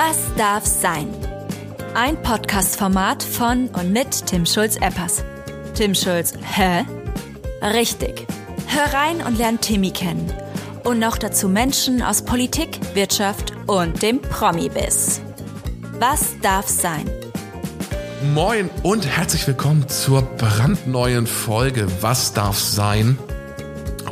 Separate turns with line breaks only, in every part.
Was darf sein? Ein Podcast-Format von und mit Tim Schulz-Eppers. Tim Schulz, hä? Richtig. Hör rein und lern Timmy kennen. Und noch dazu Menschen aus Politik, Wirtschaft und dem Promi-Biss. Was darf sein?
Moin und herzlich willkommen zur brandneuen Folge Was darf sein?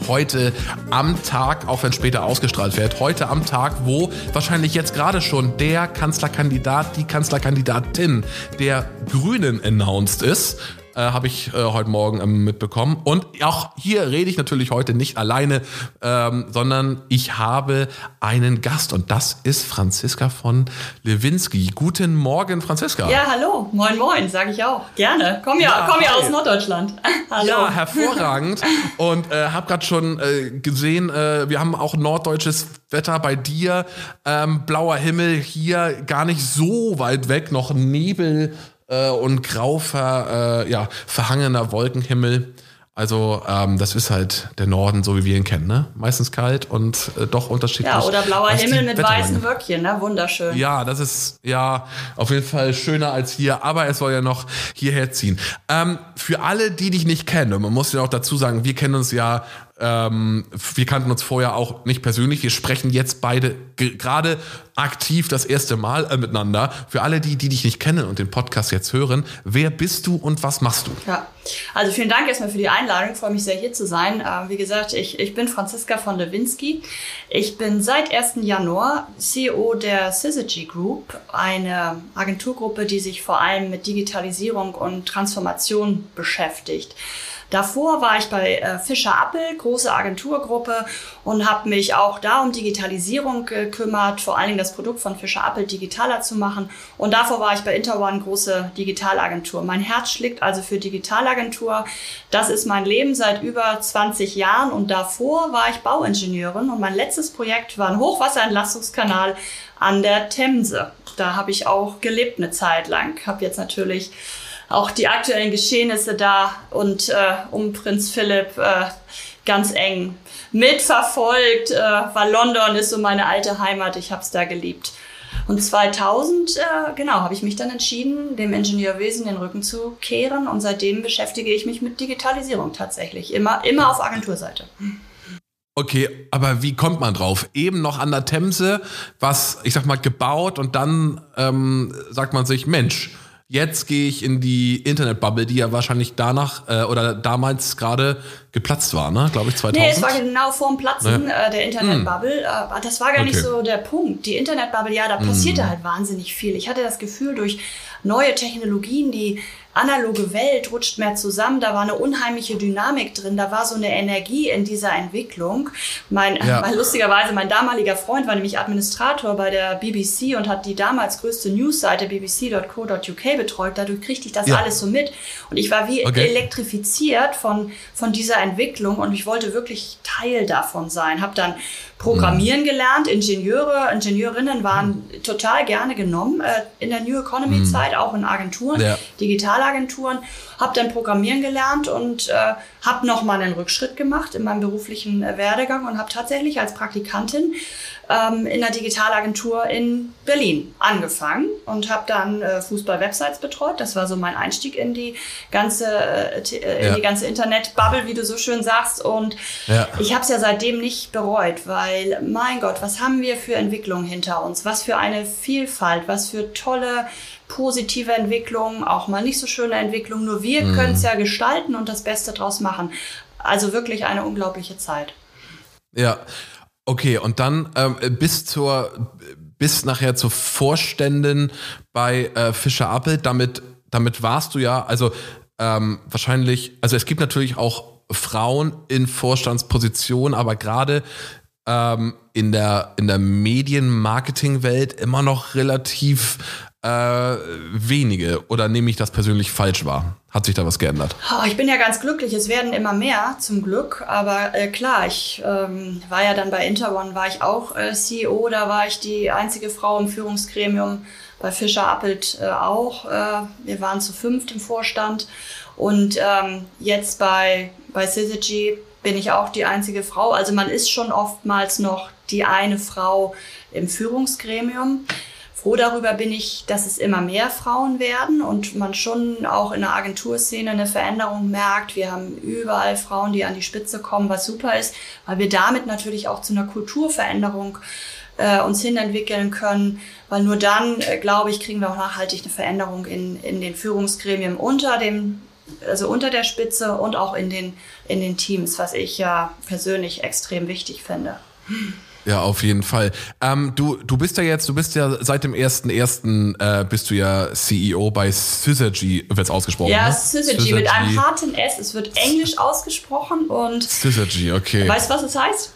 Heute am Tag, auch wenn später ausgestrahlt wird, heute am Tag, wo wahrscheinlich jetzt gerade schon der Kanzlerkandidat, die Kanzlerkandidatin der Grünen announced ist äh, habe ich äh, heute Morgen ähm, mitbekommen. Und auch hier rede ich natürlich heute nicht alleine, ähm, sondern ich habe einen Gast und das ist Franziska von Lewinsky. Guten Morgen, Franziska.
Ja, hallo. Moin, moin, sage ich auch. Gerne. Komm ja, ja komm ja aus Norddeutschland.
hallo. Ja, hervorragend. und äh, habe gerade schon äh, gesehen, äh, wir haben auch norddeutsches Wetter bei dir. Ähm, blauer Himmel hier gar nicht so weit weg, noch Nebel äh, und grau ver, äh, ja, verhangener Wolkenhimmel. Also ähm, das ist halt der Norden, so wie wir ihn kennen, ne? Meistens kalt und äh, doch unterschiedlich.
Ja, oder blauer Himmel mit weißen Wölkchen, ne? Wunderschön.
Ja, das ist ja auf jeden Fall schöner als hier, aber es soll ja noch hierher ziehen. Ähm, für alle, die dich nicht kennen, und man muss ja auch dazu sagen, wir kennen uns ja ähm, wir kannten uns vorher auch nicht persönlich. Wir sprechen jetzt beide gerade aktiv das erste Mal äh, miteinander. Für alle, die, die dich nicht kennen und den Podcast jetzt hören, wer bist du und was machst du?
Ja, also vielen Dank erstmal für die Einladung. Ich freue mich sehr, hier zu sein. Äh, wie gesagt, ich, ich bin Franziska von Lewinsky. Ich bin seit 1. Januar CEO der Syzygy Group, eine Agenturgruppe, die sich vor allem mit Digitalisierung und Transformation beschäftigt. Davor war ich bei äh, Fischer Appel, große Agenturgruppe und habe mich auch da um Digitalisierung gekümmert, vor allen Dingen das Produkt von Fischer Appel digitaler zu machen. Und davor war ich bei Interone, große Digitalagentur. Mein Herz schlägt also für Digitalagentur. Das ist mein Leben seit über 20 Jahren und davor war ich Bauingenieurin und mein letztes Projekt war ein Hochwasserentlastungskanal an der Themse. Da habe ich auch gelebt eine Zeit lang. Habe jetzt natürlich auch die aktuellen Geschehnisse da und äh, um Prinz Philipp äh, ganz eng mitverfolgt, äh, weil London ist so meine alte Heimat, ich habe es da geliebt. Und 2000, äh, genau, habe ich mich dann entschieden, dem Ingenieurwesen den Rücken zu kehren und seitdem beschäftige ich mich mit Digitalisierung tatsächlich, immer, immer auf Agenturseite.
Okay, aber wie kommt man drauf? Eben noch an der Themse, was, ich sag mal, gebaut und dann ähm, sagt man sich, Mensch, Jetzt gehe ich in die Internetbubble, die ja wahrscheinlich danach äh, oder damals gerade geplatzt war, ne? Glaube ich 2000.
Nee, es war genau vorm Platzen ja. äh, der Internetbubble. Hm. Äh, das war gar okay. nicht so der Punkt. Die Internetbubble, ja, da passierte hm. halt wahnsinnig viel. Ich hatte das Gefühl, durch neue Technologien, die analoge Welt rutscht mehr zusammen. Da war eine unheimliche Dynamik drin. Da war so eine Energie in dieser Entwicklung. Mein, ja. mein lustigerweise, mein damaliger Freund war nämlich Administrator bei der BBC und hat die damals größte Newsseite bbc.co.uk betreut. Dadurch kriegte ich das ja. alles so mit. Und ich war wie okay. elektrifiziert von, von dieser Entwicklung und ich wollte wirklich Teil davon sein. Hab dann Programmieren gelernt. Ingenieure, Ingenieurinnen waren mhm. total gerne genommen äh, in der New Economy Zeit, mhm. auch in Agenturen, ja. Digitalagenturen. Habe dann Programmieren gelernt und äh, habe nochmal einen Rückschritt gemacht in meinem beruflichen äh, Werdegang und habe tatsächlich als Praktikantin ähm, in der Digitalagentur in Berlin angefangen und habe dann äh, Fußball-Websites betreut. Das war so mein Einstieg in die ganze, äh, äh in ja. die ganze Internet-Bubble, wie du so schön sagst. Und ja. ich habe es ja seitdem nicht bereut, weil, mein Gott, was haben wir für Entwicklungen hinter uns? Was für eine Vielfalt, was für tolle positive Entwicklungen, auch mal nicht so schöne Entwicklungen. Nur wir mhm. können es ja gestalten und das Beste draus machen. Also wirklich eine unglaubliche Zeit.
Ja, Okay, und dann ähm, bis zur bis nachher zur Vorständin bei äh, Fischer Appel. Damit damit warst du ja also ähm, wahrscheinlich. Also es gibt natürlich auch Frauen in Vorstandspositionen, aber gerade ähm, in der in der Medienmarketingwelt immer noch relativ äh, wenige oder nehme ich das persönlich falsch wahr? Hat sich da was geändert?
Ich bin ja ganz glücklich. Es werden immer mehr, zum Glück. Aber äh, klar, ich ähm, war ja dann bei Interone, war ich auch äh, CEO. Da war ich die einzige Frau im Führungsgremium. Bei Fischer Appelt äh, auch. Äh, wir waren zu fünft im Vorstand. Und ähm, jetzt bei, bei Syzygy bin ich auch die einzige Frau. Also man ist schon oftmals noch die eine Frau im Führungsgremium. Froh darüber bin ich, dass es immer mehr Frauen werden und man schon auch in der Agenturszene eine Veränderung merkt. Wir haben überall Frauen, die an die Spitze kommen, was super ist, weil wir damit natürlich auch zu einer Kulturveränderung äh, uns hinentwickeln können, weil nur dann, äh, glaube ich, kriegen wir auch nachhaltig eine Veränderung in, in den Führungsgremien unter dem also unter der Spitze und auch in den, in den Teams, was ich ja persönlich extrem wichtig finde.
Ja, auf jeden Fall. Ähm, du, du bist ja jetzt, du bist ja seit dem ersten ersten äh, bist du ja CEO bei Syzygy, wird's ausgesprochen?
Ja, ne? Syzygy mit einem harten S. Es wird Englisch ausgesprochen und
Syzygy, okay.
Weißt du, was es heißt?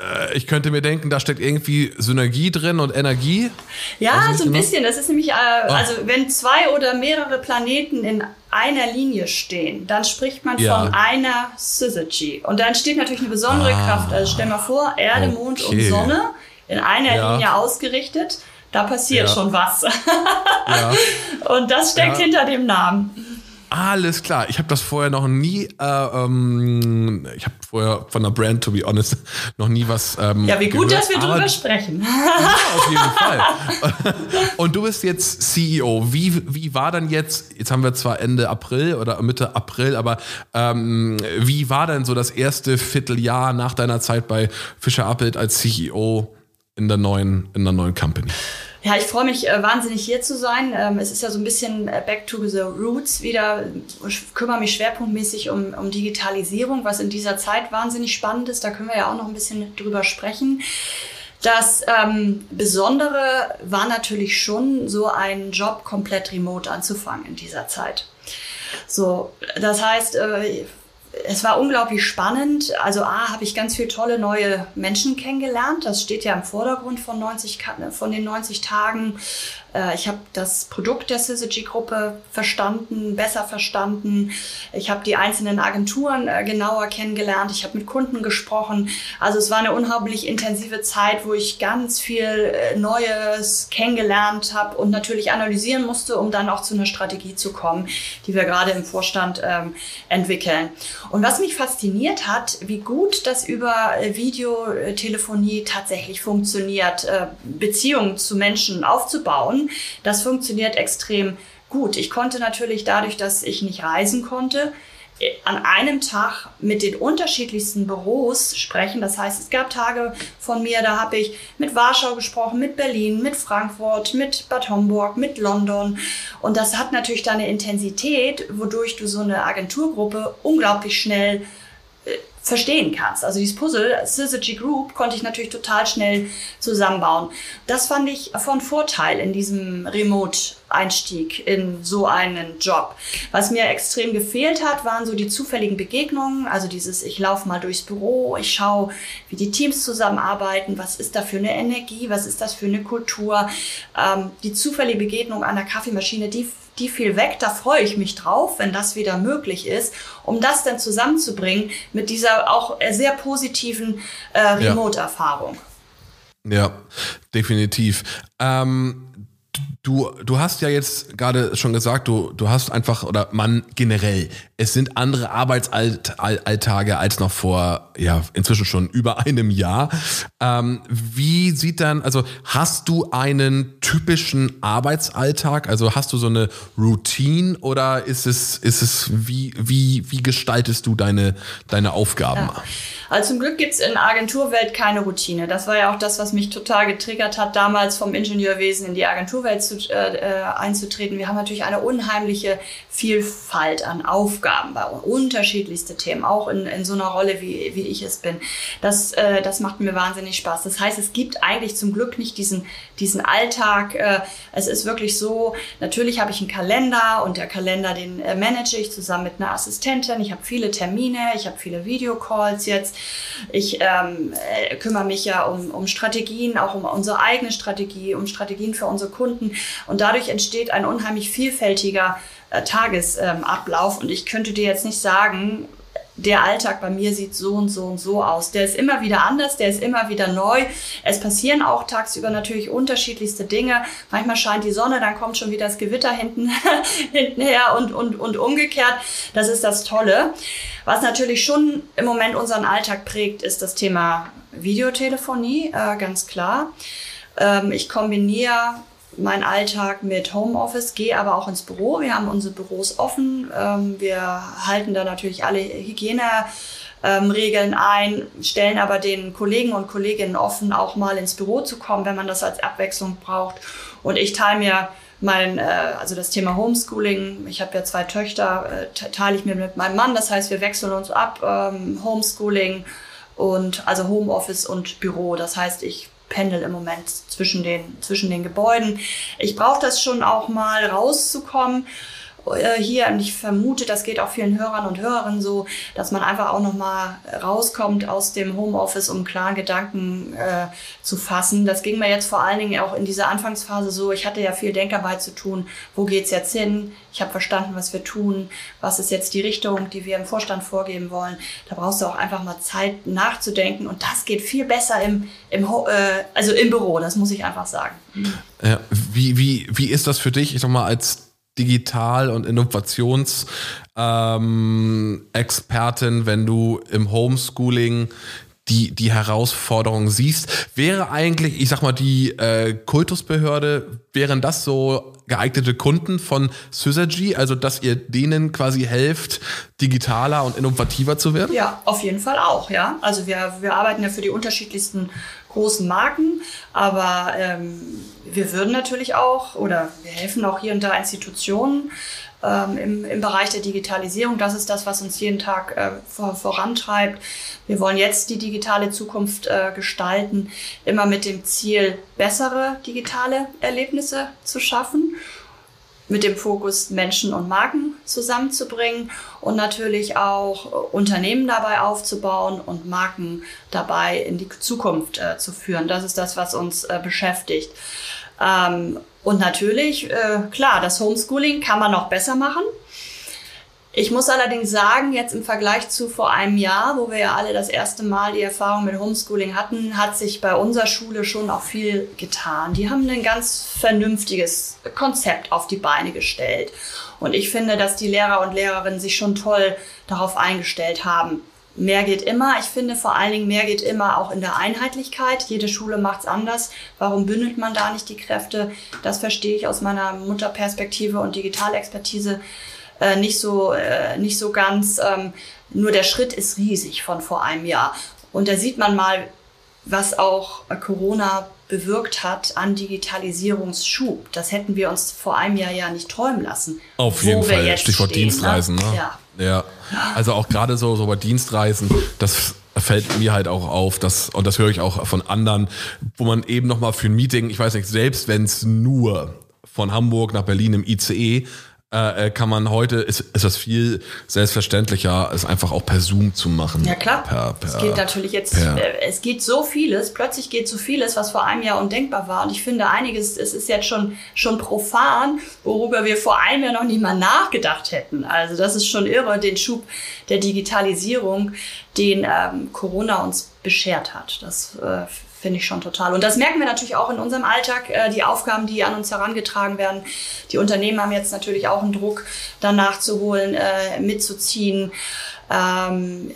Äh, ich könnte mir denken, da steckt irgendwie Synergie drin und Energie.
Ja, so ein genau? bisschen. Das ist nämlich, äh, oh. also wenn zwei oder mehrere Planeten in einer Linie stehen, dann spricht man ja. von einer Syzygy. Und dann steht natürlich eine besondere ah. Kraft. Also stell mal vor, Erde, okay. Mond und Sonne in einer ja. Linie ausgerichtet. Da passiert ja. schon was. und das steckt hinter dem Namen.
Alles klar. Ich habe das vorher noch nie, äh, ähm, ich habe vorher von der Brand, to be honest, noch nie was. Ähm,
ja, wie gut, gehört, dass wir drüber sprechen.
Ja, auf jeden Fall. Und du bist jetzt CEO. Wie, wie war dann jetzt, jetzt haben wir zwar Ende April oder Mitte April, aber ähm, wie war denn so das erste Vierteljahr nach deiner Zeit bei Fischer Appelt als CEO in der neuen, in der neuen Company?
Ja, ich freue mich äh, wahnsinnig hier zu sein. Ähm, es ist ja so ein bisschen äh, back to the roots wieder. Ich kümmere mich schwerpunktmäßig um, um Digitalisierung, was in dieser Zeit wahnsinnig spannend ist. Da können wir ja auch noch ein bisschen drüber sprechen. Das ähm, Besondere war natürlich schon, so einen Job komplett remote anzufangen in dieser Zeit. So, das heißt, äh, es war unglaublich spannend. Also A, habe ich ganz viele tolle neue Menschen kennengelernt. Das steht ja im Vordergrund von, 90, von den 90 Tagen. Äh, ich habe das Produkt der Syzygy-Gruppe verstanden, besser verstanden. Ich habe die einzelnen Agenturen äh, genauer kennengelernt. Ich habe mit Kunden gesprochen. Also es war eine unheimlich intensive Zeit, wo ich ganz viel äh, Neues kennengelernt habe und natürlich analysieren musste, um dann auch zu einer Strategie zu kommen, die wir gerade im Vorstand ähm, entwickeln. Und was mich fasziniert hat, wie gut das über Videotelefonie tatsächlich funktioniert, Beziehungen zu Menschen aufzubauen das funktioniert extrem gut. Ich konnte natürlich dadurch, dass ich nicht reisen konnte, an einem Tag mit den unterschiedlichsten Büros sprechen. Das heißt, es gab Tage von mir, da habe ich mit Warschau gesprochen, mit Berlin, mit Frankfurt, mit Bad Homburg, mit London. Und das hat natürlich dann eine Intensität, wodurch du so eine Agenturgruppe unglaublich schnell verstehen kannst. Also dieses Puzzle, Syzygy Group, konnte ich natürlich total schnell zusammenbauen. Das fand ich von Vorteil in diesem Remote-Einstieg in so einen Job. Was mir extrem gefehlt hat, waren so die zufälligen Begegnungen, also dieses, ich laufe mal durchs Büro, ich schaue, wie die Teams zusammenarbeiten, was ist da für eine Energie, was ist das für eine Kultur. Ähm, die zufällige Begegnung an der Kaffeemaschine, die die viel weg. Da freue ich mich drauf, wenn das wieder möglich ist, um das dann zusammenzubringen mit dieser auch sehr positiven äh, Remote-Erfahrung.
Ja. ja, definitiv. Ähm, Du, du hast ja jetzt gerade schon gesagt, du, du hast einfach, oder man generell, es sind andere Arbeitsalltage als noch vor, ja, inzwischen schon über einem Jahr. Ähm, wie sieht dann, also hast du einen typischen Arbeitsalltag? Also hast du so eine Routine oder ist es, ist es, wie, wie, wie gestaltest du deine, deine Aufgaben?
Ja. Also zum Glück gibt's in Agenturwelt keine Routine. Das war ja auch das, was mich total getriggert hat, damals vom Ingenieurwesen in die Agenturwelt zu, äh, äh, einzutreten. Wir haben natürlich eine unheimliche Vielfalt an Aufgaben bei unterschiedlichste Themen, auch in, in so einer Rolle, wie, wie ich es bin. Das, äh, das macht mir wahnsinnig Spaß. Das heißt, es gibt eigentlich zum Glück nicht diesen, diesen Alltag. Äh, es ist wirklich so, natürlich habe ich einen Kalender und der Kalender, den äh, manage ich zusammen mit einer Assistentin. Ich habe viele Termine, ich habe viele Videocalls jetzt. Ich ähm, äh, kümmere mich ja um, um Strategien, auch um unsere eigene Strategie, um Strategien für unsere Kunden. Und dadurch entsteht ein unheimlich vielfältiger äh, Tagesablauf. Ähm, und ich könnte dir jetzt nicht sagen, der Alltag bei mir sieht so und so und so aus. Der ist immer wieder anders, der ist immer wieder neu. Es passieren auch tagsüber natürlich unterschiedlichste Dinge. Manchmal scheint die Sonne, dann kommt schon wieder das Gewitter hinten, hintenher und, und, und umgekehrt. Das ist das Tolle. Was natürlich schon im Moment unseren Alltag prägt, ist das Thema Videotelefonie, äh, ganz klar. Ähm, ich kombiniere meinen Alltag mit Homeoffice, gehe aber auch ins Büro. Wir haben unsere Büros offen. Ähm, wir halten da natürlich alle Hygieneregeln ein, stellen aber den Kollegen und Kolleginnen offen, auch mal ins Büro zu kommen, wenn man das als Abwechslung braucht. Und ich teile mir mein, äh, also das Thema Homeschooling, ich habe ja zwei Töchter, äh, teile ich mir mit meinem Mann. Das heißt, wir wechseln uns ab, ähm, Homeschooling und also Homeoffice und Büro. Das heißt, ich pendel im Moment zwischen den, zwischen den Gebäuden. Ich brauche das schon auch mal rauszukommen äh, hier. Und ich vermute, das geht auch vielen Hörern und Hörerinnen so, dass man einfach auch nochmal rauskommt aus dem Homeoffice, um klaren Gedanken äh, zu fassen. Das ging mir jetzt vor allen Dingen auch in dieser Anfangsphase so. Ich hatte ja viel Denkarbeit zu tun. Wo geht's jetzt hin? Ich habe verstanden, was wir tun. Was ist jetzt die Richtung, die wir im Vorstand vorgeben wollen? Da brauchst du auch einfach mal Zeit nachzudenken. Und das geht viel besser im, im, äh, also im Büro. Das muss ich einfach sagen.
Ja, wie, wie, wie ist das für dich? Ich sag mal, als Digital- und Innovationsexpertin, ähm, wenn du im Homeschooling die, die Herausforderung siehst. Wäre eigentlich, ich sag mal, die äh, Kultusbehörde, wären das so geeignete Kunden von Syzygy, also dass ihr denen quasi helft, digitaler und innovativer zu werden?
Ja, auf jeden Fall auch, ja. Also wir, wir arbeiten ja für die unterschiedlichsten großen Marken, aber ähm, wir würden natürlich auch oder wir helfen auch hier und da Institutionen ähm, im, im Bereich der Digitalisierung. Das ist das, was uns jeden Tag äh, vor, vorantreibt. Wir wollen jetzt die digitale Zukunft äh, gestalten, immer mit dem Ziel, bessere digitale Erlebnisse zu schaffen mit dem Fokus, Menschen und Marken zusammenzubringen und natürlich auch Unternehmen dabei aufzubauen und Marken dabei in die Zukunft äh, zu führen. Das ist das, was uns äh, beschäftigt. Ähm, und natürlich, äh, klar, das Homeschooling kann man noch besser machen. Ich muss allerdings sagen, jetzt im Vergleich zu vor einem Jahr, wo wir ja alle das erste Mal die Erfahrung mit Homeschooling hatten, hat sich bei unserer Schule schon auch viel getan. Die haben ein ganz vernünftiges Konzept auf die Beine gestellt. Und ich finde, dass die Lehrer und Lehrerinnen sich schon toll darauf eingestellt haben. Mehr geht immer. Ich finde vor allen Dingen, mehr geht immer auch in der Einheitlichkeit. Jede Schule macht es anders. Warum bündelt man da nicht die Kräfte? Das verstehe ich aus meiner Mutterperspektive und Digitalexpertise äh, nicht, so, äh, nicht so ganz. Ähm, nur der Schritt ist riesig von vor einem Jahr. Und da sieht man mal, was auch Corona bewirkt hat an Digitalisierungsschub. Das hätten wir uns vor einem Jahr ja nicht träumen lassen.
Auf jeden Fall. Stichwort stehen, ne? Dienstreisen. Ne? Ja. Ja. Also auch gerade so, so bei Dienstreisen, das fällt mir halt auch auf, dass, und das höre ich auch von anderen, wo man eben nochmal für ein Meeting, ich weiß nicht, selbst wenn es nur von Hamburg nach Berlin im ICE äh, äh, kann man heute, ist, ist das viel selbstverständlicher, es einfach auch per Zoom zu machen.
Ja klar. Per, per, es geht natürlich jetzt, per, äh, es geht so vieles, plötzlich geht so vieles, was vor einem Jahr undenkbar war. Und ich finde einiges, es ist jetzt schon, schon profan, worüber wir vor einem Jahr noch nicht mal nachgedacht hätten. Also das ist schon irre, den Schub der Digitalisierung, den ähm, Corona uns beschert hat. Das äh, finde ich schon total. Und das merken wir natürlich auch in unserem Alltag, äh, die Aufgaben, die an uns herangetragen werden. Die Unternehmen haben jetzt natürlich auch einen Druck, dann nachzuholen, äh, mitzuziehen. Ähm,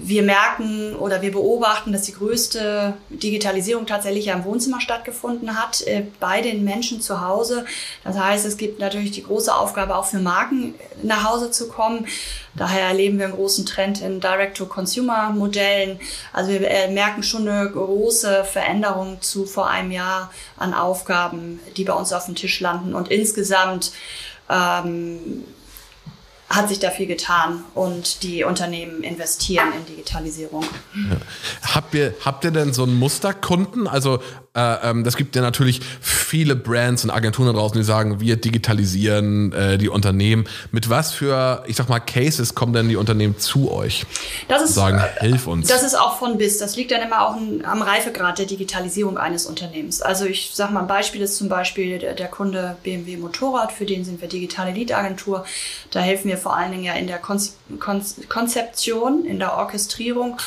wir merken oder wir beobachten, dass die größte Digitalisierung tatsächlich ja im Wohnzimmer stattgefunden hat, äh, bei den Menschen zu Hause. Das heißt, es gibt natürlich die große Aufgabe, auch für Marken nach Hause zu kommen. Daher erleben wir einen großen Trend in Direct-to-Consumer-Modellen. Also wir äh, merken schon eine große Veränderung zu vor einem Jahr an Aufgaben, die bei uns auf dem Tisch landen. Und insgesamt ähm, hat sich da viel getan und die Unternehmen investieren in Digitalisierung.
Ja. Habt, ihr, habt ihr denn so einen Musterkunden? Also äh, ähm, das gibt ja natürlich viele Brands und Agenturen da draußen, die sagen, wir digitalisieren äh, die Unternehmen. Mit was für, ich sag mal, Cases kommen denn die Unternehmen zu euch?
Das ist,
sagen, hilf uns.
Das ist auch von bis. Das liegt dann immer auch am Reifegrad der Digitalisierung eines Unternehmens. Also ich sag mal, ein Beispiel ist zum Beispiel der, der Kunde BMW Motorrad, für den sind wir digitale Lead-Agentur. Da helfen wir vor allen Dingen ja in der Konzeption, in der Orchestrierung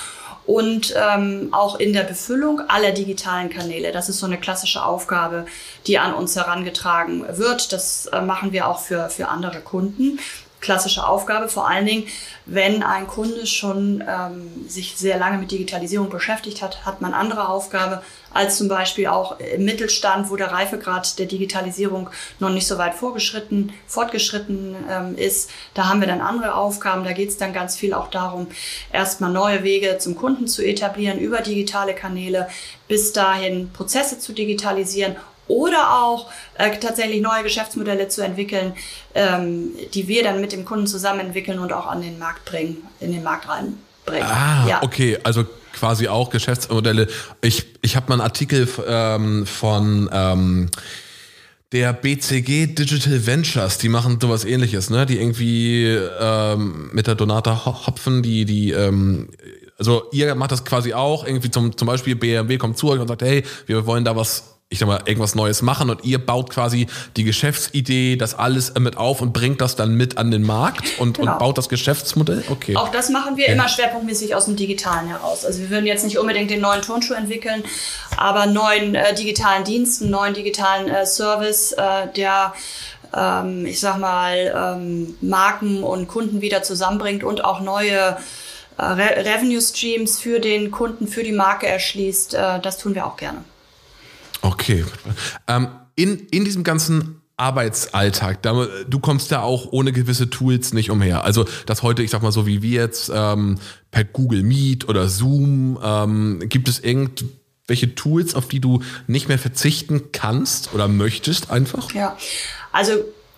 und ähm, auch in der Befüllung aller digitalen Kanäle. Das ist so eine klassische Aufgabe, die an uns herangetragen wird. Das äh, machen wir auch für, für andere Kunden. Klassische Aufgabe, vor allen Dingen, wenn ein Kunde schon ähm, sich sehr lange mit Digitalisierung beschäftigt hat, hat man andere Aufgabe als zum Beispiel auch im Mittelstand, wo der Reifegrad der Digitalisierung noch nicht so weit vorgeschritten, fortgeschritten ähm, ist. Da haben wir dann andere Aufgaben. Da geht es dann ganz viel auch darum, erstmal neue Wege zum Kunden zu etablieren über digitale Kanäle, bis dahin Prozesse zu digitalisieren oder auch äh, tatsächlich neue Geschäftsmodelle zu entwickeln, ähm, die wir dann mit dem Kunden zusammen entwickeln und auch an den Markt bringen, in den Markt reinbringen.
Ah, ja. okay, also quasi auch Geschäftsmodelle. Ich, ich habe mal einen Artikel ähm, von ähm, der BCG Digital Ventures, die machen sowas ähnliches, ne? Die irgendwie ähm, mit der Donata Hopfen, die, die ähm, also ihr macht das quasi auch, irgendwie zum, zum Beispiel BMW kommt zu euch und sagt, hey, wir wollen da was ich sag mal, irgendwas Neues machen und ihr baut quasi die Geschäftsidee, das alles mit auf und bringt das dann mit an den Markt und, genau. und baut das Geschäftsmodell? Okay.
Auch das machen wir ja. immer schwerpunktmäßig aus dem Digitalen heraus. Also wir würden jetzt nicht unbedingt den neuen Turnschuh entwickeln, aber neuen äh, digitalen Dienst, einen neuen digitalen äh, Service, äh, der ähm, ich sag mal, ähm, Marken und Kunden wieder zusammenbringt und auch neue äh, Re Revenue Streams für den Kunden, für die Marke erschließt. Äh, das tun wir auch gerne.
Okay. Ähm, in, in diesem ganzen Arbeitsalltag, du kommst ja auch ohne gewisse Tools nicht umher. Also das heute, ich sag mal so wie wir jetzt, ähm, per Google Meet oder Zoom, ähm, gibt es irgendwelche Tools, auf die du nicht mehr verzichten kannst oder möchtest einfach?
Ja, also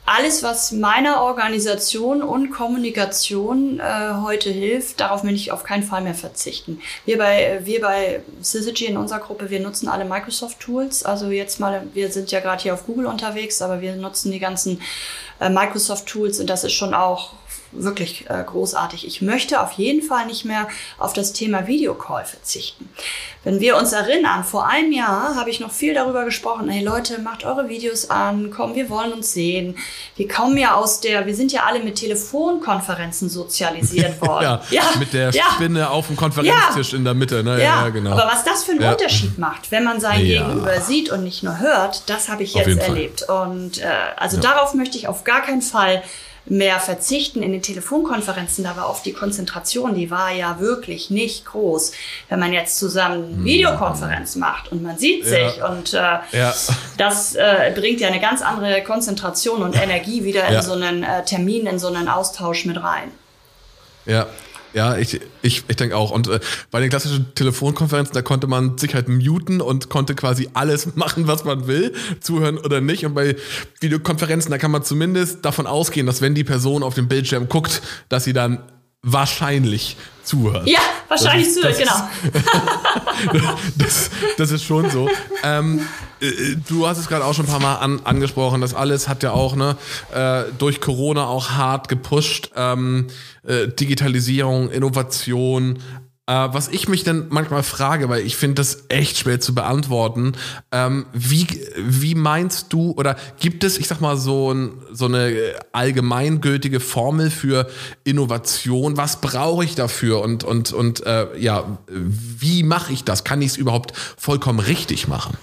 alles, was meiner Organisation und Kommunikation äh, heute hilft, darauf will ich auf keinen Fall mehr verzichten. Wir bei, wir bei Syzygy in unserer Gruppe, wir nutzen alle Microsoft Tools. Also jetzt mal, wir sind ja gerade hier auf Google unterwegs, aber wir nutzen die ganzen äh, Microsoft Tools und das ist schon auch wirklich äh, großartig. Ich möchte auf jeden Fall nicht mehr auf das Thema Videocall verzichten. Wenn wir uns erinnern, vor einem Jahr habe ich noch viel darüber gesprochen, hey Leute, macht eure Videos an, komm, wir wollen uns sehen. Wir kommen ja aus der, wir sind ja alle mit Telefonkonferenzen sozialisiert worden.
ja, ja, mit der Spinne ja. auf dem Konferenztisch ja. in der Mitte. Ne?
Ja, genau. Aber was das für einen Unterschied macht, wenn man sein Gegenüber sieht und nicht nur hört, das habe ich jetzt erlebt. Und äh, also darauf möchte ich auf gar keinen Fall mehr verzichten in den Telefonkonferenzen, da war oft die Konzentration, die war ja wirklich nicht groß. Wenn man jetzt zusammen hm. Videokonferenz macht und man sieht sich ja. und äh, ja. das äh, bringt ja eine ganz andere Konzentration und Energie wieder in so einen äh, Termin, in so einen Austausch mit rein.
Ja, ja, ich, ich, ich denke auch. Und äh, bei den klassischen Telefonkonferenzen, da konnte man sich halt muten und konnte quasi alles machen, was man will, zuhören oder nicht. Und bei Videokonferenzen, da kann man zumindest davon ausgehen, dass wenn die Person auf dem Bildschirm guckt, dass sie dann wahrscheinlich zuhört.
Ja, wahrscheinlich zuhört, genau.
das, das ist schon so. Ähm, äh, du hast es gerade auch schon ein paar Mal an, angesprochen. Das alles hat ja auch ne, äh, durch Corona auch hart gepusht. Ähm, äh, Digitalisierung, Innovation, äh, was ich mich dann manchmal frage, weil ich finde das echt schwer zu beantworten, ähm, wie, wie meinst du oder gibt es, ich sag mal, so, ein, so eine allgemeingültige Formel für Innovation? Was brauche ich dafür und, und, und äh, ja, wie mache ich das? Kann ich es überhaupt vollkommen richtig machen?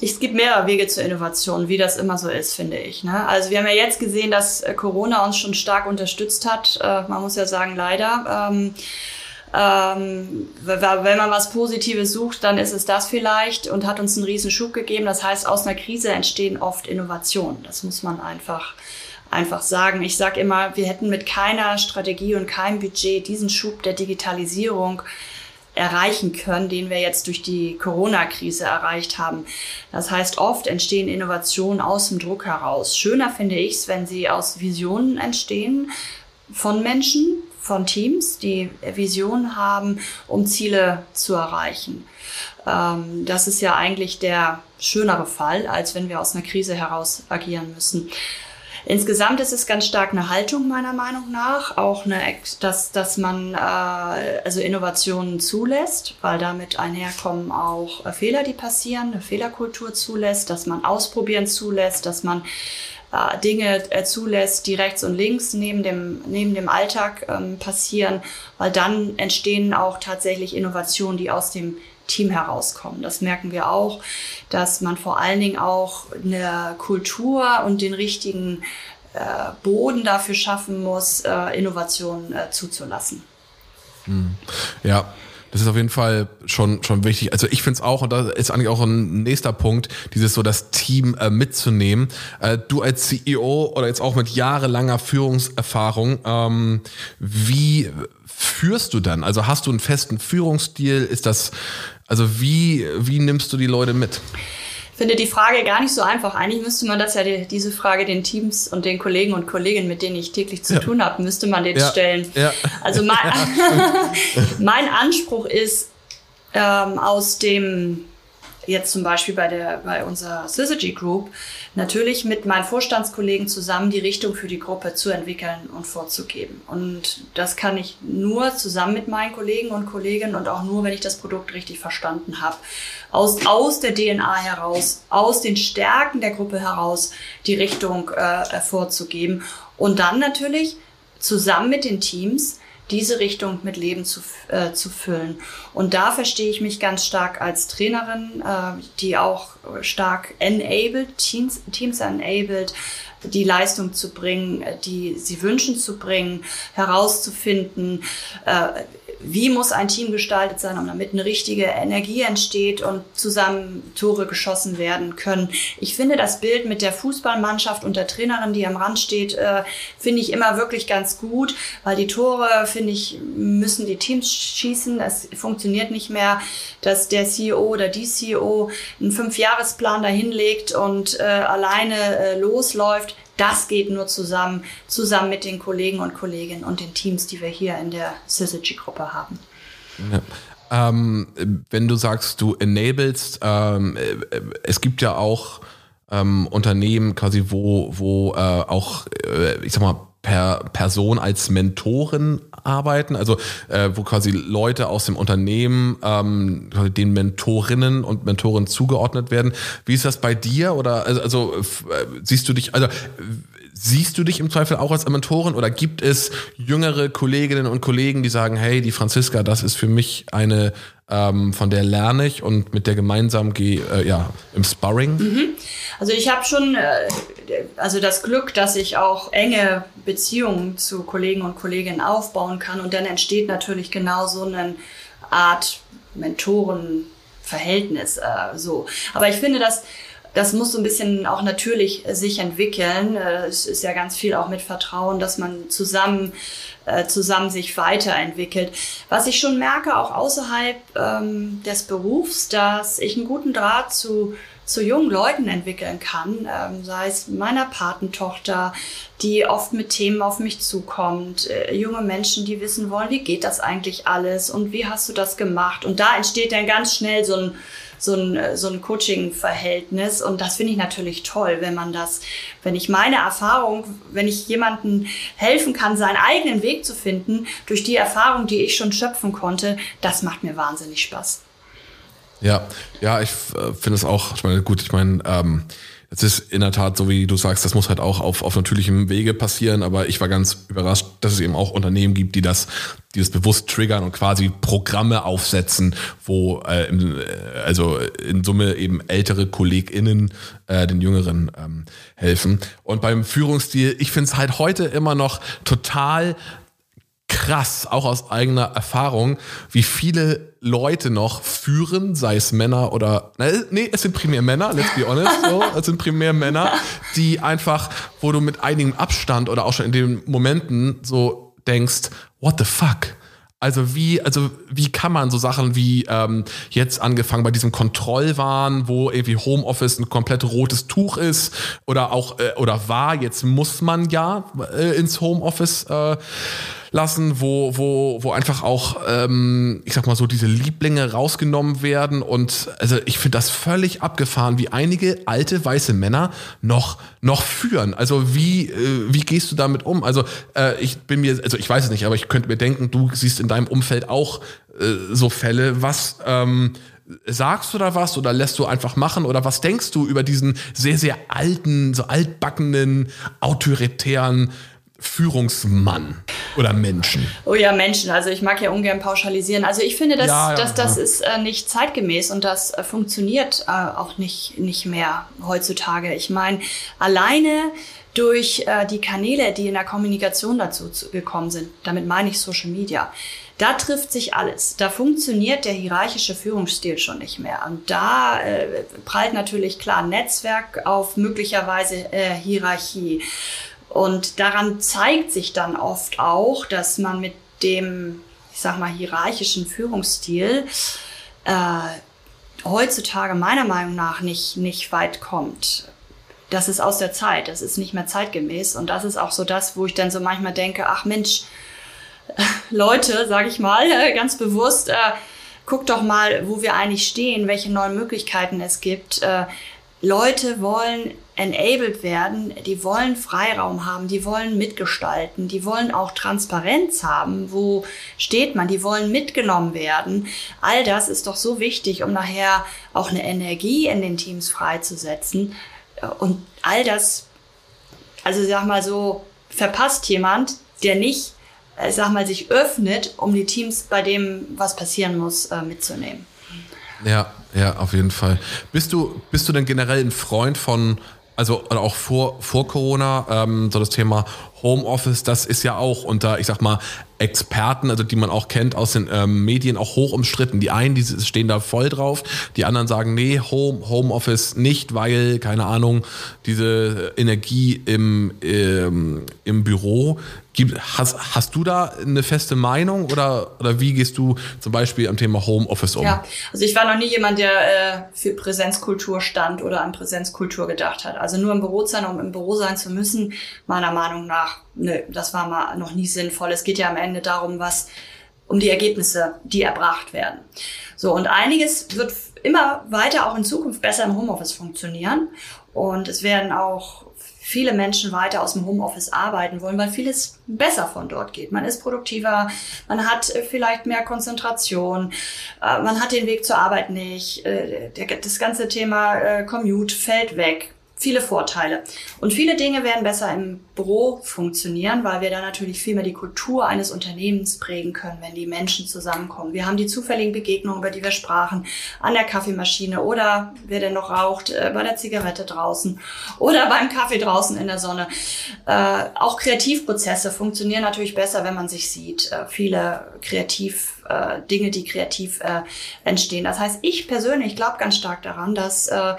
Es gibt mehrere Wege zur Innovation, wie das immer so ist, finde ich. Ne? Also wir haben ja jetzt gesehen, dass Corona uns schon stark unterstützt hat. Äh, man muss ja sagen, leider. Ähm, ähm, wenn man was Positives sucht, dann ist es das vielleicht und hat uns einen riesen Schub gegeben. Das heißt, aus einer Krise entstehen oft Innovationen. Das muss man einfach einfach sagen. Ich sage immer, wir hätten mit keiner Strategie und keinem Budget diesen Schub der Digitalisierung erreichen können, den wir jetzt durch die Corona-Krise erreicht haben. Das heißt, oft entstehen Innovationen aus dem Druck heraus. Schöner finde ich es, wenn sie aus Visionen entstehen von Menschen, von Teams, die Visionen haben, um Ziele zu erreichen. Ähm, das ist ja eigentlich der schönere Fall, als wenn wir aus einer Krise heraus agieren müssen. Insgesamt ist es ganz stark eine Haltung meiner Meinung nach, auch eine, dass, dass man äh, also Innovationen zulässt, weil damit einherkommen auch äh, Fehler, die passieren, eine Fehlerkultur zulässt, dass man ausprobieren zulässt, dass man äh, Dinge äh, zulässt, die rechts und links neben dem, neben dem Alltag ähm, passieren, weil dann entstehen auch tatsächlich Innovationen, die aus dem Team herauskommen. Das merken wir auch, dass man vor allen Dingen auch eine Kultur und den richtigen äh, Boden dafür schaffen muss, äh, Innovationen äh, zuzulassen.
Hm. Ja, das ist auf jeden Fall schon, schon wichtig. Also ich finde es auch, und da ist eigentlich auch ein nächster Punkt, dieses so das Team äh, mitzunehmen. Äh, du als CEO oder jetzt auch mit jahrelanger Führungserfahrung, ähm, wie führst du dann? Also hast du einen festen Führungsstil? Ist das, also wie, wie nimmst du die Leute mit?
finde die Frage gar nicht so einfach. Eigentlich müsste man das ja die, diese Frage den Teams und den Kollegen und Kolleginnen, mit denen ich täglich zu ja. tun habe, müsste man den ja. stellen. Ja. Also mein, mein Anspruch ist ähm, aus dem jetzt zum Beispiel bei der bei unserer Syzygy Group natürlich mit meinen Vorstandskollegen zusammen die Richtung für die Gruppe zu entwickeln und vorzugeben. Und das kann ich nur zusammen mit meinen Kollegen und Kolleginnen und auch nur, wenn ich das Produkt richtig verstanden habe. Aus, aus der DNA heraus, aus den Stärken der Gruppe heraus die Richtung äh, vorzugeben. Und dann natürlich zusammen mit den Teams diese Richtung mit Leben zu, äh, zu füllen. Und da verstehe ich mich ganz stark als Trainerin, äh, die auch stark enabled, Teams, Teams enabled, die Leistung zu bringen, die sie wünschen zu bringen, herauszufinden, äh, wie muss ein Team gestaltet sein, um damit eine richtige Energie entsteht und zusammen Tore geschossen werden können. Ich finde das Bild mit der Fußballmannschaft und der Trainerin, die am Rand steht, äh, finde ich immer wirklich ganz gut, weil die Tore, finde ich, müssen die Teams schießen. Es funktioniert nicht mehr, dass der CEO oder die CEO einen Fünfjahresplan dahinlegt und äh, alleine äh, losläuft. Das geht nur zusammen, zusammen mit den Kollegen und Kolleginnen und den Teams, die wir hier in der Syzygy-Gruppe haben.
Ja. Ähm, wenn du sagst, du enablest, ähm, äh, es gibt ja auch ähm, Unternehmen quasi, wo, wo äh, auch, äh, ich sag mal, per Person als Mentorin arbeiten, also äh, wo quasi Leute aus dem Unternehmen ähm, den Mentorinnen und Mentoren zugeordnet werden. Wie ist das bei dir? Oder also, also äh, siehst du dich, also Siehst du dich im Zweifel auch als Mentorin oder gibt es jüngere Kolleginnen und Kollegen, die sagen, hey, die Franziska, das ist für mich eine, ähm, von der lerne ich und mit der gemeinsam gehe, äh, ja, im Sparring?
Mhm. Also ich habe schon äh, also das Glück, dass ich auch enge Beziehungen zu Kollegen und Kolleginnen aufbauen kann und dann entsteht natürlich genau so eine Art Mentorenverhältnis äh, so. Aber ich finde, dass das muss so ein bisschen auch natürlich sich entwickeln. Äh, es ist ja ganz viel auch mit Vertrauen, dass man zusammen, äh, zusammen sich weiterentwickelt. Was ich schon merke, auch außerhalb ähm, des Berufs, dass ich einen guten Draht zu zu jungen Leuten entwickeln kann, ähm, sei es meiner Patentochter, die oft mit Themen auf mich zukommt, äh, junge Menschen, die wissen wollen, wie geht das eigentlich alles und wie hast du das gemacht? Und da entsteht dann ganz schnell so ein so ein, äh, so ein Coaching-Verhältnis. Und das finde ich natürlich toll, wenn man das, wenn ich meine Erfahrung, wenn ich jemandem helfen kann, seinen eigenen Weg zu finden, durch die Erfahrung, die ich schon schöpfen konnte, das macht mir wahnsinnig Spaß.
Ja, ja, ich äh, finde es auch, ich meine, gut, ich meine, ähm, es ist in der Tat, so wie du sagst, das muss halt auch auf, auf natürlichem Wege passieren, aber ich war ganz überrascht, dass es eben auch Unternehmen gibt, die das, die das bewusst triggern und quasi Programme aufsetzen, wo äh, im, äh, also in Summe eben ältere KollegInnen äh, den Jüngeren ähm, helfen. Und beim Führungsstil, ich finde es halt heute immer noch total krass, auch aus eigener Erfahrung, wie viele Leute noch führen, sei es Männer oder, nee, es sind primär Männer, let's be honest, so, es sind primär Männer, die einfach, wo du mit einigem Abstand oder auch schon in den Momenten so denkst, what the fuck? Also wie, also wie kann man so Sachen wie ähm, jetzt angefangen bei diesem Kontrollwahn, wo irgendwie Homeoffice ein komplett rotes Tuch ist oder auch äh, oder war, jetzt muss man ja äh, ins Homeoffice äh, lassen, wo, wo, wo einfach auch, ähm, ich sag mal so, diese Lieblinge rausgenommen werden. Und also ich finde das völlig abgefahren, wie einige alte weiße Männer noch, noch führen. Also wie, äh, wie gehst du damit um? Also äh, ich bin mir, also ich weiß es nicht, aber ich könnte mir denken, du siehst in deinem Umfeld auch äh, so Fälle. Was ähm, sagst du da was oder lässt du einfach machen oder was denkst du über diesen sehr, sehr alten, so altbackenen, autoritären Führungsmann? Oder Menschen?
Oh ja, Menschen. Also ich mag ja ungern pauschalisieren. Also ich finde, dass, ja, ja, dass das ja. ist äh, nicht zeitgemäß und das äh, funktioniert äh, auch nicht, nicht mehr heutzutage. Ich meine, alleine durch äh, die Kanäle, die in der Kommunikation dazu gekommen sind, damit meine ich Social Media, da trifft sich alles. Da funktioniert der hierarchische Führungsstil schon nicht mehr. Und da äh, prallt natürlich klar Netzwerk auf möglicherweise äh, Hierarchie. Und daran zeigt sich dann oft auch, dass man mit dem, ich sag mal, hierarchischen Führungsstil äh, heutzutage meiner Meinung nach nicht, nicht weit kommt. Das ist aus der Zeit, das ist nicht mehr zeitgemäß. Und das ist auch so das, wo ich dann so manchmal denke, ach Mensch, Leute, sage ich mal, ganz bewusst, äh, guckt doch mal, wo wir eigentlich stehen, welche neuen Möglichkeiten es gibt. Äh, Leute wollen enabled werden, die wollen Freiraum haben, die wollen mitgestalten, die wollen auch Transparenz haben, wo steht man, die wollen mitgenommen werden. All das ist doch so wichtig, um nachher auch eine Energie in den Teams freizusetzen. Und all das, also sag mal so, verpasst jemand, der nicht ich sag mal, sich öffnet, um die Teams bei dem, was passieren muss, äh, mitzunehmen.
Ja, ja, auf jeden Fall. Bist du, bist du denn generell ein Freund von, also auch vor, vor Corona, ähm, so das Thema Homeoffice, das ist ja auch unter, ich sag mal, Experten, also die man auch kennt aus den ähm, Medien, auch hoch umstritten. Die einen, die stehen da voll drauf, die anderen sagen, nee, Home, Homeoffice nicht, weil, keine Ahnung, diese Energie im, ähm, im Büro gibt. Hast, hast du da eine feste Meinung oder, oder wie gehst du zum Beispiel am Thema Homeoffice um?
Ja, also ich war noch nie jemand, der äh, für Präsenzkultur stand oder an Präsenzkultur gedacht hat. Also nur im Büro sein, um im Büro sein zu müssen, meiner Meinung nach nö, das war mal noch nie sinnvoll. Es geht ja am Ende darum, was, um die Ergebnisse, die erbracht werden. So, und einiges wird immer weiter auch in Zukunft besser im Homeoffice funktionieren. Und es werden auch viele Menschen weiter aus dem Homeoffice arbeiten wollen, weil vieles besser von dort geht. Man ist produktiver, man hat vielleicht mehr Konzentration, äh, man hat den Weg zur Arbeit nicht, äh, das ganze Thema äh, Commute fällt weg viele Vorteile. Und viele Dinge werden besser im Büro funktionieren, weil wir da natürlich viel mehr die Kultur eines Unternehmens prägen können, wenn die Menschen zusammenkommen. Wir haben die zufälligen Begegnungen, über die wir sprachen, an der Kaffeemaschine oder wer denn noch raucht, äh, bei der Zigarette draußen oder beim Kaffee draußen in der Sonne. Äh, auch Kreativprozesse funktionieren natürlich besser, wenn man sich sieht. Äh, viele kreativ äh, Dinge, die kreativ äh, entstehen. Das heißt, ich persönlich glaube ganz stark daran, dass äh,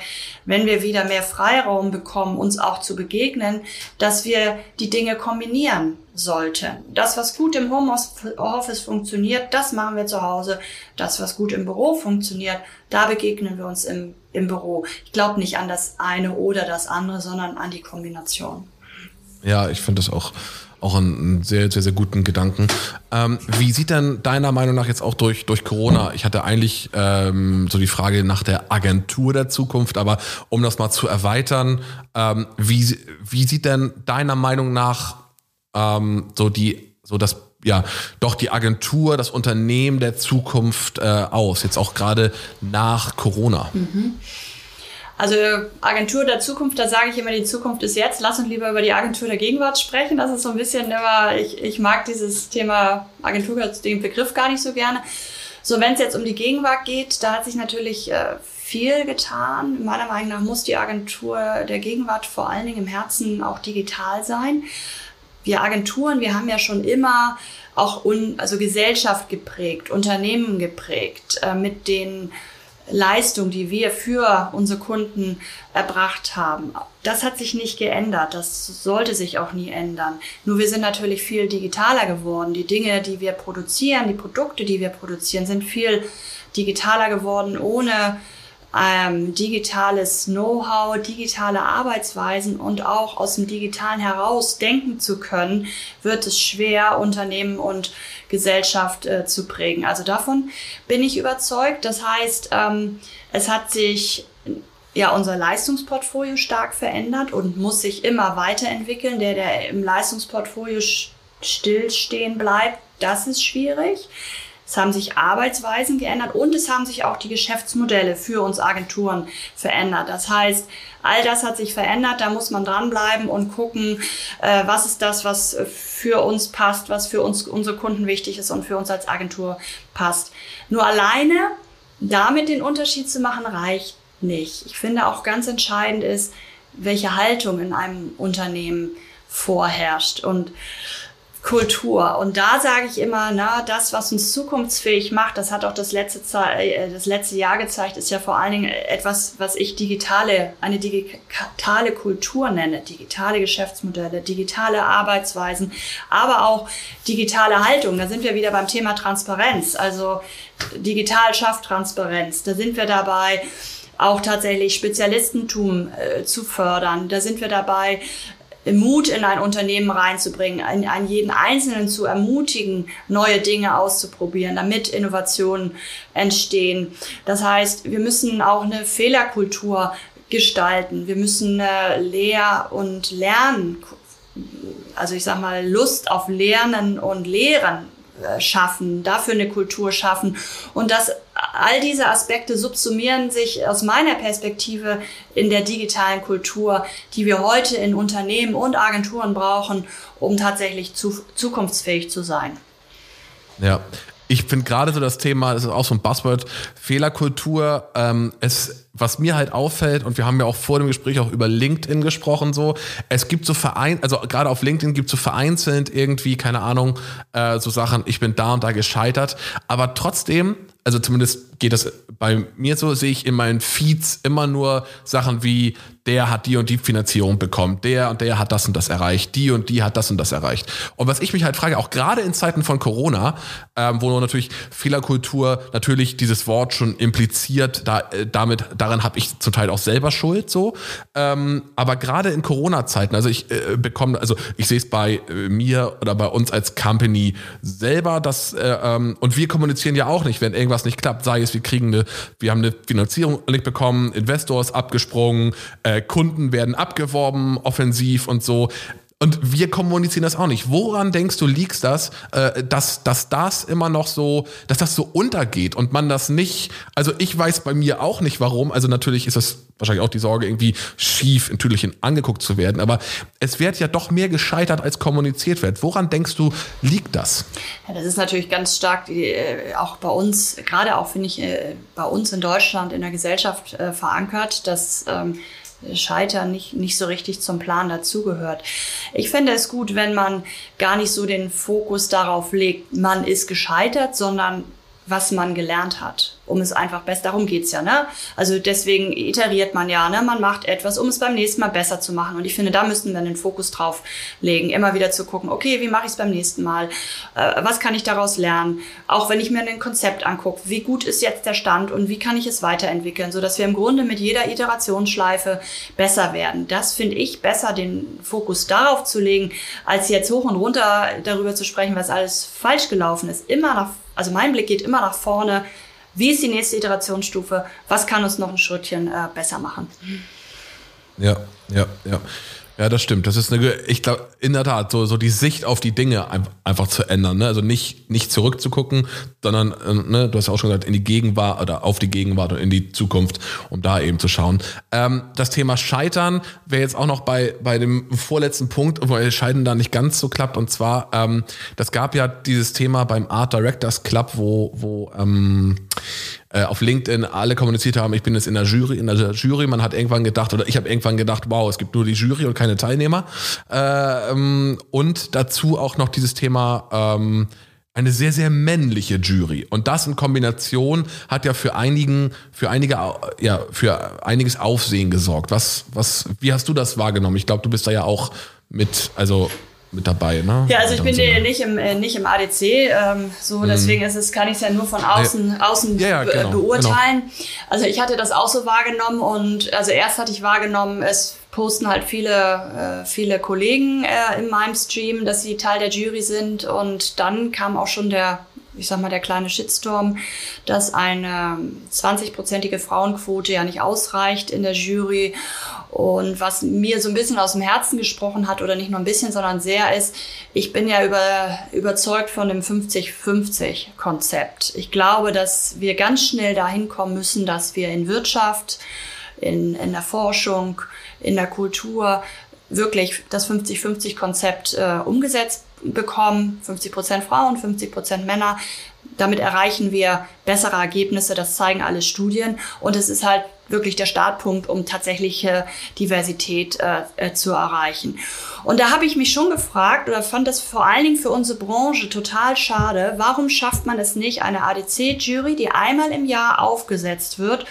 wenn wir wieder mehr Freiraum bekommen, uns auch zu begegnen, dass wir die Dinge kombinieren sollten. Das, was gut im Homeoffice funktioniert, das machen wir zu Hause. Das, was gut im Büro funktioniert, da begegnen wir uns im, im Büro. Ich glaube nicht an das eine oder das andere, sondern an die Kombination.
Ja, ich finde das auch auch einen sehr, sehr, sehr guten Gedanken. Ähm, wie sieht denn deiner Meinung nach jetzt auch durch, durch Corona? Ich hatte eigentlich ähm, so die Frage nach der Agentur der Zukunft, aber um das mal zu erweitern, ähm, wie, wie sieht denn deiner Meinung nach ähm, so die, so das ja, doch die Agentur, das Unternehmen der Zukunft äh, aus, jetzt auch gerade nach Corona? Mhm.
Also Agentur der Zukunft, da sage ich immer, die Zukunft ist jetzt. Lass uns lieber über die Agentur der Gegenwart sprechen. Das ist so ein bisschen immer, ich, ich mag dieses Thema Agentur, den Begriff gar nicht so gerne. So, wenn es jetzt um die Gegenwart geht, da hat sich natürlich äh, viel getan. Meiner Meinung nach muss die Agentur der Gegenwart vor allen Dingen im Herzen auch digital sein. Wir Agenturen, wir haben ja schon immer auch un, also Gesellschaft geprägt, Unternehmen geprägt, äh, mit den Leistung, die wir für unsere Kunden erbracht haben. Das hat sich nicht geändert. Das sollte sich auch nie ändern. Nur wir sind natürlich viel digitaler geworden. Die Dinge, die wir produzieren, die Produkte, die wir produzieren, sind viel digitaler geworden, ohne ähm, digitales Know-how, digitale Arbeitsweisen und auch aus dem Digitalen heraus denken zu können, wird es schwer, Unternehmen und Gesellschaft äh, zu prägen. Also davon bin ich überzeugt. Das heißt, ähm, es hat sich ja unser Leistungsportfolio stark verändert und muss sich immer weiterentwickeln. Der, der im Leistungsportfolio stillstehen bleibt, das ist schwierig. Es haben sich Arbeitsweisen geändert und es haben sich auch die Geschäftsmodelle für uns Agenturen verändert. Das heißt, all das hat sich verändert, da muss man dranbleiben und gucken, äh, was ist das, was für uns passt, was für uns unsere Kunden wichtig ist und für uns als Agentur passt. Nur alleine damit den Unterschied zu machen, reicht nicht. Ich finde auch ganz entscheidend ist, welche Haltung in einem Unternehmen vorherrscht. Und Kultur. Und da sage ich immer, na, das, was uns zukunftsfähig macht, das hat auch das letzte, äh, das letzte Jahr gezeigt, ist ja vor allen Dingen etwas, was ich digitale, eine digitale Kultur nenne, digitale Geschäftsmodelle, digitale Arbeitsweisen, aber auch digitale Haltung. Da sind wir wieder beim Thema Transparenz. Also digital schafft Transparenz. Da sind wir dabei, auch tatsächlich Spezialistentum äh, zu fördern. Da sind wir dabei, Mut in ein Unternehmen reinzubringen, an, an jeden Einzelnen zu ermutigen, neue Dinge auszuprobieren, damit Innovationen entstehen. Das heißt, wir müssen auch eine Fehlerkultur gestalten. Wir müssen eine Lehr- und Lernen, also ich sag mal Lust auf Lernen und Lehren äh, schaffen, dafür eine Kultur schaffen. Und das, all diese Aspekte subsumieren sich aus meiner Perspektive in der digitalen Kultur, die wir heute in Unternehmen und Agenturen brauchen, um tatsächlich zu, zukunftsfähig zu sein.
Ja, ich finde gerade so das Thema, das ist auch so ein Buzzword, Fehlerkultur. Ähm, es, was mir halt auffällt, und wir haben ja auch vor dem Gespräch auch über LinkedIn gesprochen, so, es gibt so verein, also gerade auf LinkedIn gibt es so vereinzelt irgendwie, keine Ahnung, äh, so Sachen, ich bin da und da gescheitert. Aber trotzdem, also zumindest geht das bei mir so, sehe ich in meinen Feeds immer nur Sachen wie, der hat die und die Finanzierung bekommen, der und der hat das und das erreicht, die und die hat das und das erreicht. Und was ich mich halt frage, auch gerade in Zeiten von Corona, ähm, wo natürlich Fehlerkultur natürlich dieses Wort schon impliziert, da, äh, damit, daran habe ich zum Teil auch selber Schuld so. Ähm, aber gerade in Corona-Zeiten, also ich äh, bekomme, also ich sehe es bei äh, mir oder bei uns als Company selber, dass, äh, ähm, und wir kommunizieren ja auch nicht, wenn irgendwas nicht klappt, sei es, wir kriegen eine, wir haben eine Finanzierung nicht bekommen, Investors abgesprungen, äh, äh, Kunden werden abgeworben, offensiv und so. Und wir kommunizieren das auch nicht. Woran denkst du, liegt das, äh, dass, dass das immer noch so, dass das so untergeht und man das nicht, also ich weiß bei mir auch nicht warum, also natürlich ist das wahrscheinlich auch die Sorge, irgendwie schief in Tüdelchen angeguckt zu werden, aber es wird ja doch mehr gescheitert, als kommuniziert wird. Woran denkst du, liegt das?
Ja, das ist natürlich ganz stark, äh, auch bei uns, gerade auch finde ich, äh, bei uns in Deutschland in der Gesellschaft äh, verankert, dass ähm, Scheitern nicht, nicht so richtig zum Plan dazugehört. Ich fände es gut, wenn man gar nicht so den Fokus darauf legt, man ist gescheitert, sondern was man gelernt hat um es einfach besser, darum geht's ja, ne? Also deswegen iteriert man ja, ne? Man macht etwas, um es beim nächsten Mal besser zu machen. Und ich finde, da müssten wir den Fokus drauf legen, immer wieder zu gucken, okay, wie mache ich es beim nächsten Mal? Äh, was kann ich daraus lernen? Auch wenn ich mir ein Konzept angucke, wie gut ist jetzt der Stand und wie kann ich es weiterentwickeln, sodass wir im Grunde mit jeder Iterationsschleife besser werden. Das finde ich besser, den Fokus darauf zu legen, als jetzt hoch und runter darüber zu sprechen, was alles falsch gelaufen ist. Immer nach, also mein Blick geht immer nach vorne wie ist die nächste Iterationsstufe? Was kann uns noch ein Schrittchen äh, besser machen?
Ja, ja, ja. Ja, das stimmt. Das ist eine, ich glaube, in der Tat, so, so die Sicht auf die Dinge einfach zu ändern. Ne? Also nicht, nicht zurückzugucken, sondern, äh, ne, du hast ja auch schon gesagt, in die Gegenwart oder auf die Gegenwart und in die Zukunft, um da eben zu schauen. Ähm, das Thema Scheitern wäre jetzt auch noch bei, bei dem vorletzten Punkt, wo das Scheiden da nicht ganz so klappt. Und zwar, ähm, das gab ja dieses Thema beim Art Directors Club, wo, wo ähm, äh, auf LinkedIn alle kommuniziert haben, ich bin jetzt in der Jury, in der Jury. Man hat irgendwann gedacht, oder ich habe irgendwann gedacht, wow, es gibt nur die Jury und keine Teilnehmer. Ähm, und dazu auch noch dieses Thema ähm, eine sehr, sehr männliche Jury. Und das in Kombination hat ja für einigen, für einige, ja, für einiges Aufsehen gesorgt. Was, was, wie hast du das wahrgenommen? Ich glaube, du bist da ja auch mit, also mit dabei, ne?
Ja, also ich bin Sinne. nicht im, äh, nicht im ADC, ähm, so mhm. deswegen ist es, kann ich es ja nur von außen, ja. außen ja, ja, be genau, beurteilen. Genau. Also ich hatte das auch so wahrgenommen und also erst hatte ich wahrgenommen, es posten halt viele, äh, viele Kollegen äh, in meinem Stream, dass sie Teil der Jury sind und dann kam auch schon der ich sag mal, der kleine Shitstorm, dass eine 20-prozentige Frauenquote ja nicht ausreicht in der Jury. Und was mir so ein bisschen aus dem Herzen gesprochen hat, oder nicht nur ein bisschen, sondern sehr ist, ich bin ja über, überzeugt von dem 50-50-Konzept. Ich glaube, dass wir ganz schnell dahin kommen müssen, dass wir in Wirtschaft, in, in der Forschung, in der Kultur wirklich das 50-50-Konzept äh, umgesetzt bekommen. 50 Prozent Frauen, 50 Prozent Männer. Damit erreichen wir bessere Ergebnisse. Das zeigen alle Studien. Und es ist halt wirklich der Startpunkt, um tatsächliche Diversität äh, äh, zu erreichen. Und da habe ich mich schon gefragt oder fand das vor allen Dingen für unsere Branche total schade. Warum schafft man es nicht, eine ADC-Jury, die einmal im Jahr aufgesetzt wird,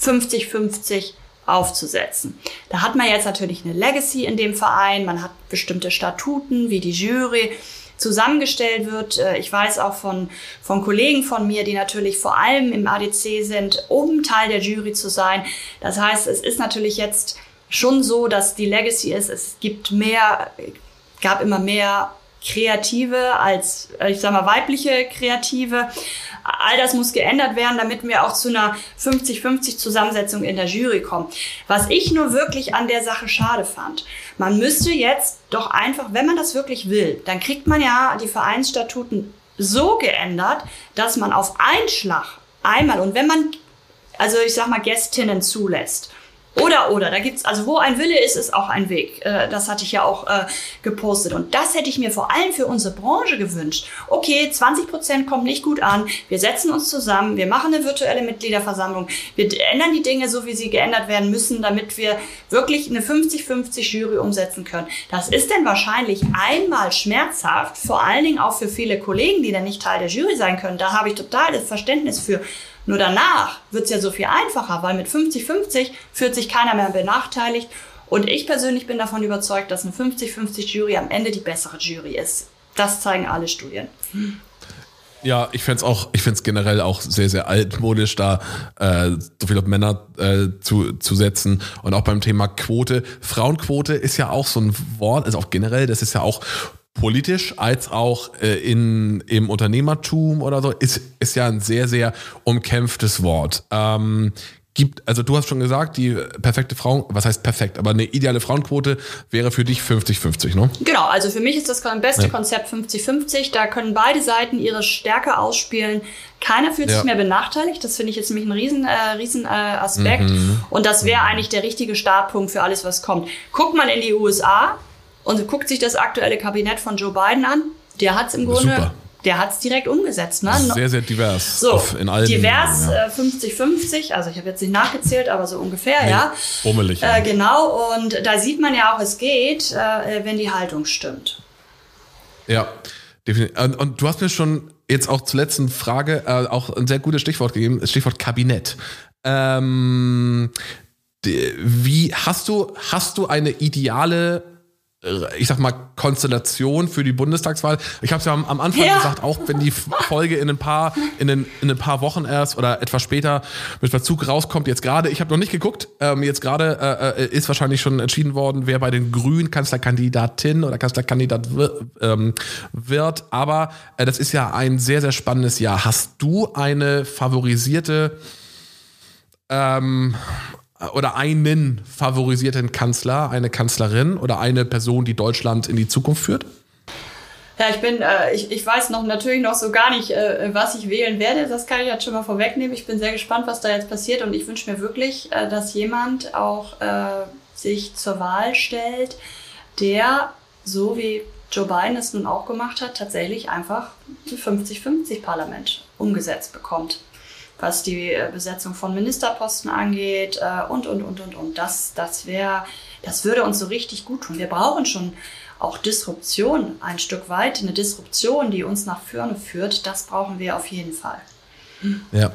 50-50 aufzusetzen. Da hat man jetzt natürlich eine Legacy in dem Verein, man hat bestimmte Statuten, wie die Jury zusammengestellt wird. Äh, ich weiß auch von, von Kollegen von mir, die natürlich vor allem im ADC sind, um Teil der Jury zu sein. Das heißt, es ist natürlich jetzt schon so, dass die Legacy ist, es gibt mehr, gab immer mehr Kreative als, äh, ich sag mal, weibliche Kreative. All das muss geändert werden, damit wir auch zu einer 50-50 Zusammensetzung in der Jury kommen. Was ich nur wirklich an der Sache schade fand, man müsste jetzt doch einfach, wenn man das wirklich will, dann kriegt man ja die Vereinsstatuten so geändert, dass man auf einen Schlag einmal und wenn man, also ich sag mal, Gästinnen zulässt, oder, oder, da gibt's, also wo ein Wille ist, ist auch ein Weg. Äh, das hatte ich ja auch äh, gepostet. Und das hätte ich mir vor allem für unsere Branche gewünscht. Okay, 20 Prozent kommt nicht gut an. Wir setzen uns zusammen. Wir machen eine virtuelle Mitgliederversammlung. Wir ändern die Dinge so, wie sie geändert werden müssen, damit wir wirklich eine 50-50 Jury umsetzen können. Das ist denn wahrscheinlich einmal schmerzhaft, vor allen Dingen auch für viele Kollegen, die dann nicht Teil der Jury sein können. Da habe ich totales Verständnis für. Nur danach wird es ja so viel einfacher, weil mit 50-50 fühlt sich keiner mehr benachteiligt. Und ich persönlich bin davon überzeugt, dass eine 50-50 Jury am Ende die bessere Jury ist. Das zeigen alle Studien.
Ja, ich fände es auch, ich finde es generell auch sehr, sehr altmodisch, da äh, so viele Männer äh, zu, zu setzen. Und auch beim Thema Quote. Frauenquote ist ja auch so ein Wort, also auch generell, das ist ja auch politisch als auch äh, in, im Unternehmertum oder so, ist, ist ja ein sehr, sehr umkämpftes Wort. Ähm, gibt, also du hast schon gesagt, die perfekte Frau, was heißt perfekt, aber eine ideale Frauenquote wäre für dich 50-50, ne?
Genau, also für mich ist das beste ja. Konzept 50-50. Da können beide Seiten ihre Stärke ausspielen. Keiner fühlt ja. sich mehr benachteiligt. Das finde ich jetzt nämlich ein riesen, äh, riesen äh, Aspekt. Mhm. Und das wäre mhm. eigentlich der richtige Startpunkt für alles, was kommt. Guckt man in die USA, und guckt sich das aktuelle Kabinett von Joe Biden an. Der hat es im Grunde, Super. der hat es direkt umgesetzt. Ne?
Sehr, sehr divers.
So, in allen divers, 50-50, ja. äh, also ich habe jetzt nicht nachgezählt, aber so ungefähr, nee, ja.
Bummelig.
Äh, genau, und da sieht man ja auch, es geht, äh, wenn die Haltung stimmt.
Ja, definitiv. Und, und, du hast mir schon jetzt auch zur letzten Frage äh, auch ein sehr gutes Stichwort gegeben, das Stichwort Kabinett. Ähm, wie hast du, hast du eine ideale ich sag mal, Konstellation für die Bundestagswahl. Ich habe es ja am, am Anfang ja. gesagt, auch wenn die Folge in ein paar, in ein, in ein paar Wochen erst oder etwas später mit Verzug rauskommt, jetzt gerade, ich habe noch nicht geguckt, ähm, jetzt gerade äh, äh, ist wahrscheinlich schon entschieden worden, wer bei den Grünen Kanzlerkandidatin oder Kanzlerkandidat ähm, wird. Aber äh, das ist ja ein sehr, sehr spannendes Jahr. Hast du eine favorisierte ähm, oder einen favorisierten Kanzler, eine Kanzlerin oder eine Person, die Deutschland in die Zukunft führt?
Ja, ich bin, äh, ich, ich weiß noch natürlich noch so gar nicht, äh, was ich wählen werde. Das kann ich jetzt schon mal vorwegnehmen. Ich bin sehr gespannt, was da jetzt passiert und ich wünsche mir wirklich, äh, dass jemand auch äh, sich zur Wahl stellt, der, so wie Joe Biden es nun auch gemacht hat, tatsächlich einfach ein 50-50 Parlament umgesetzt bekommt was die äh, Besetzung von Ministerposten angeht äh, und, und, und, und, und. Das, das wäre, das würde uns so richtig gut tun. Wir brauchen schon auch Disruption ein Stück weit, eine Disruption, die uns nach vorne führt. Das brauchen wir auf jeden Fall.
Ja,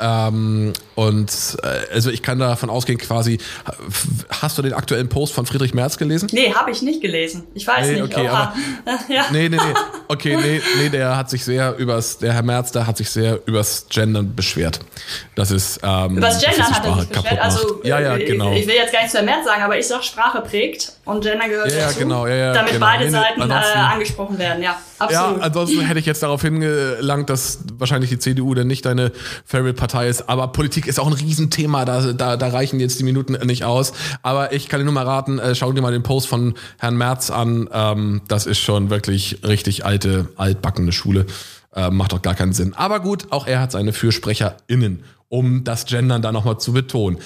ähm, und äh, also ich kann davon ausgehen, quasi, hast du den aktuellen Post von Friedrich Merz gelesen?
Nee, habe ich nicht gelesen. Ich weiß nee, nicht.
Okay, aber, ja. Nee, nee, nee. Okay, nee, nee, der hat sich sehr übers, der Herr Merz, der hat sich sehr übers Gendern beschwert. Das ist, ähm,
Übers Gendern hat er sich beschwert. Also,
ja, ja, genau.
Ich, ich, will jetzt gar nichts zu Herrn Merz sagen, aber ich sag, Sprache prägt und Gender gehört
ja,
dazu.
Genau, ja, ja,
damit
genau.
beide
Nee,
Seiten äh, angesprochen werden, ja. Absolut.
Ja, ansonsten hätte ich jetzt darauf hingelangt, dass wahrscheinlich die CDU denn nicht deine Favorite-Partei ist. Aber Politik ist auch ein Riesenthema. Da, da, da reichen jetzt die Minuten nicht aus. Aber ich kann dir nur mal raten, äh, schau dir mal den Post von Herrn Merz an. Ähm, das ist schon wirklich richtig alte, altbackene Schule. Äh, macht doch gar keinen Sinn. Aber gut, auch er hat seine FürSprecherInnen, um das Gendern da nochmal zu betonen.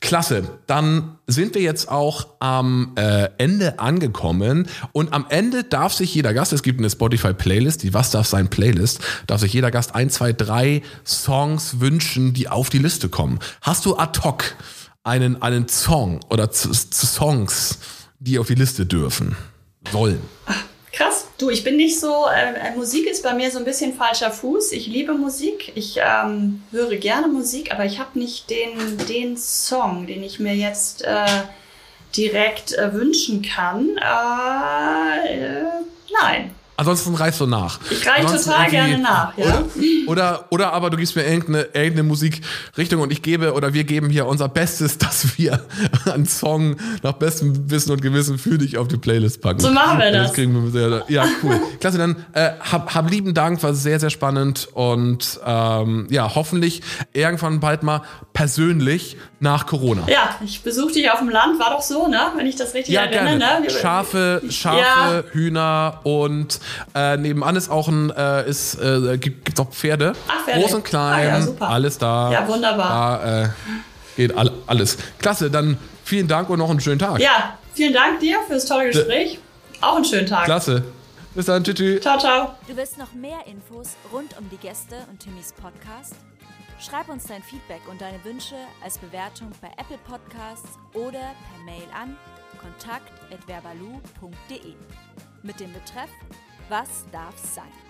Klasse. Dann sind wir jetzt auch am äh, Ende angekommen. Und am Ende darf sich jeder Gast, es gibt eine Spotify-Playlist, die Was darf sein Playlist, darf sich jeder Gast ein, zwei, drei Songs wünschen, die auf die Liste kommen. Hast du ad hoc einen, einen Song oder Songs, die auf die Liste dürfen? Sollen.
Krass. Du, ich bin nicht so, äh, Musik ist bei mir so ein bisschen falscher Fuß. Ich liebe Musik. Ich ähm, höre gerne Musik, aber ich habe nicht den, den Song, den ich mir jetzt äh, direkt äh, wünschen kann. Äh, äh, nein.
Ansonsten reichst du nach.
Ich reich
Ansonsten
total gerne nach, ja.
Oder, oder, oder aber du gibst mir irgendeine, irgendeine Musikrichtung und ich gebe oder wir geben hier unser Bestes, dass wir einen Song nach bestem Wissen und Gewissen für dich auf die Playlist packen.
So machen wir das.
kriegen wir sehr, ja, cool. Klasse, dann äh, hab, hab lieben Dank, war sehr, sehr spannend und ähm, ja, hoffentlich irgendwann bald mal persönlich nach Corona.
Ja, ich besuche dich auf dem Land, war doch so, ne? Wenn ich das richtig
Ja,
erinnere,
gerne.
ne?
Schafe, Schafe,
Ja.
Hühner und äh, nebenan ist auch ein, äh, ist, äh, gibt, gibt's auch Pferde.
Ach, Pferde.
Groß und klein,
Ah, ja, super.
alles da.
Ja, wunderbar.
Da äh, geht all, alles. Klasse, dann vielen Dank und noch einen schönen Tag.
Ja, vielen Dank dir fürs tolle Gespräch. Auch einen schönen Tag.
Klasse. Bis dann, tschüss. tschüss.
Ciao, ciao.
Du willst noch mehr Infos rund um die Gäste und Timmys Podcast? Schreib uns dein Feedback und deine Wünsche als Bewertung bei Apple Podcasts oder per Mail an kontakt@verbalu.de mit dem Betreff Was darf sein?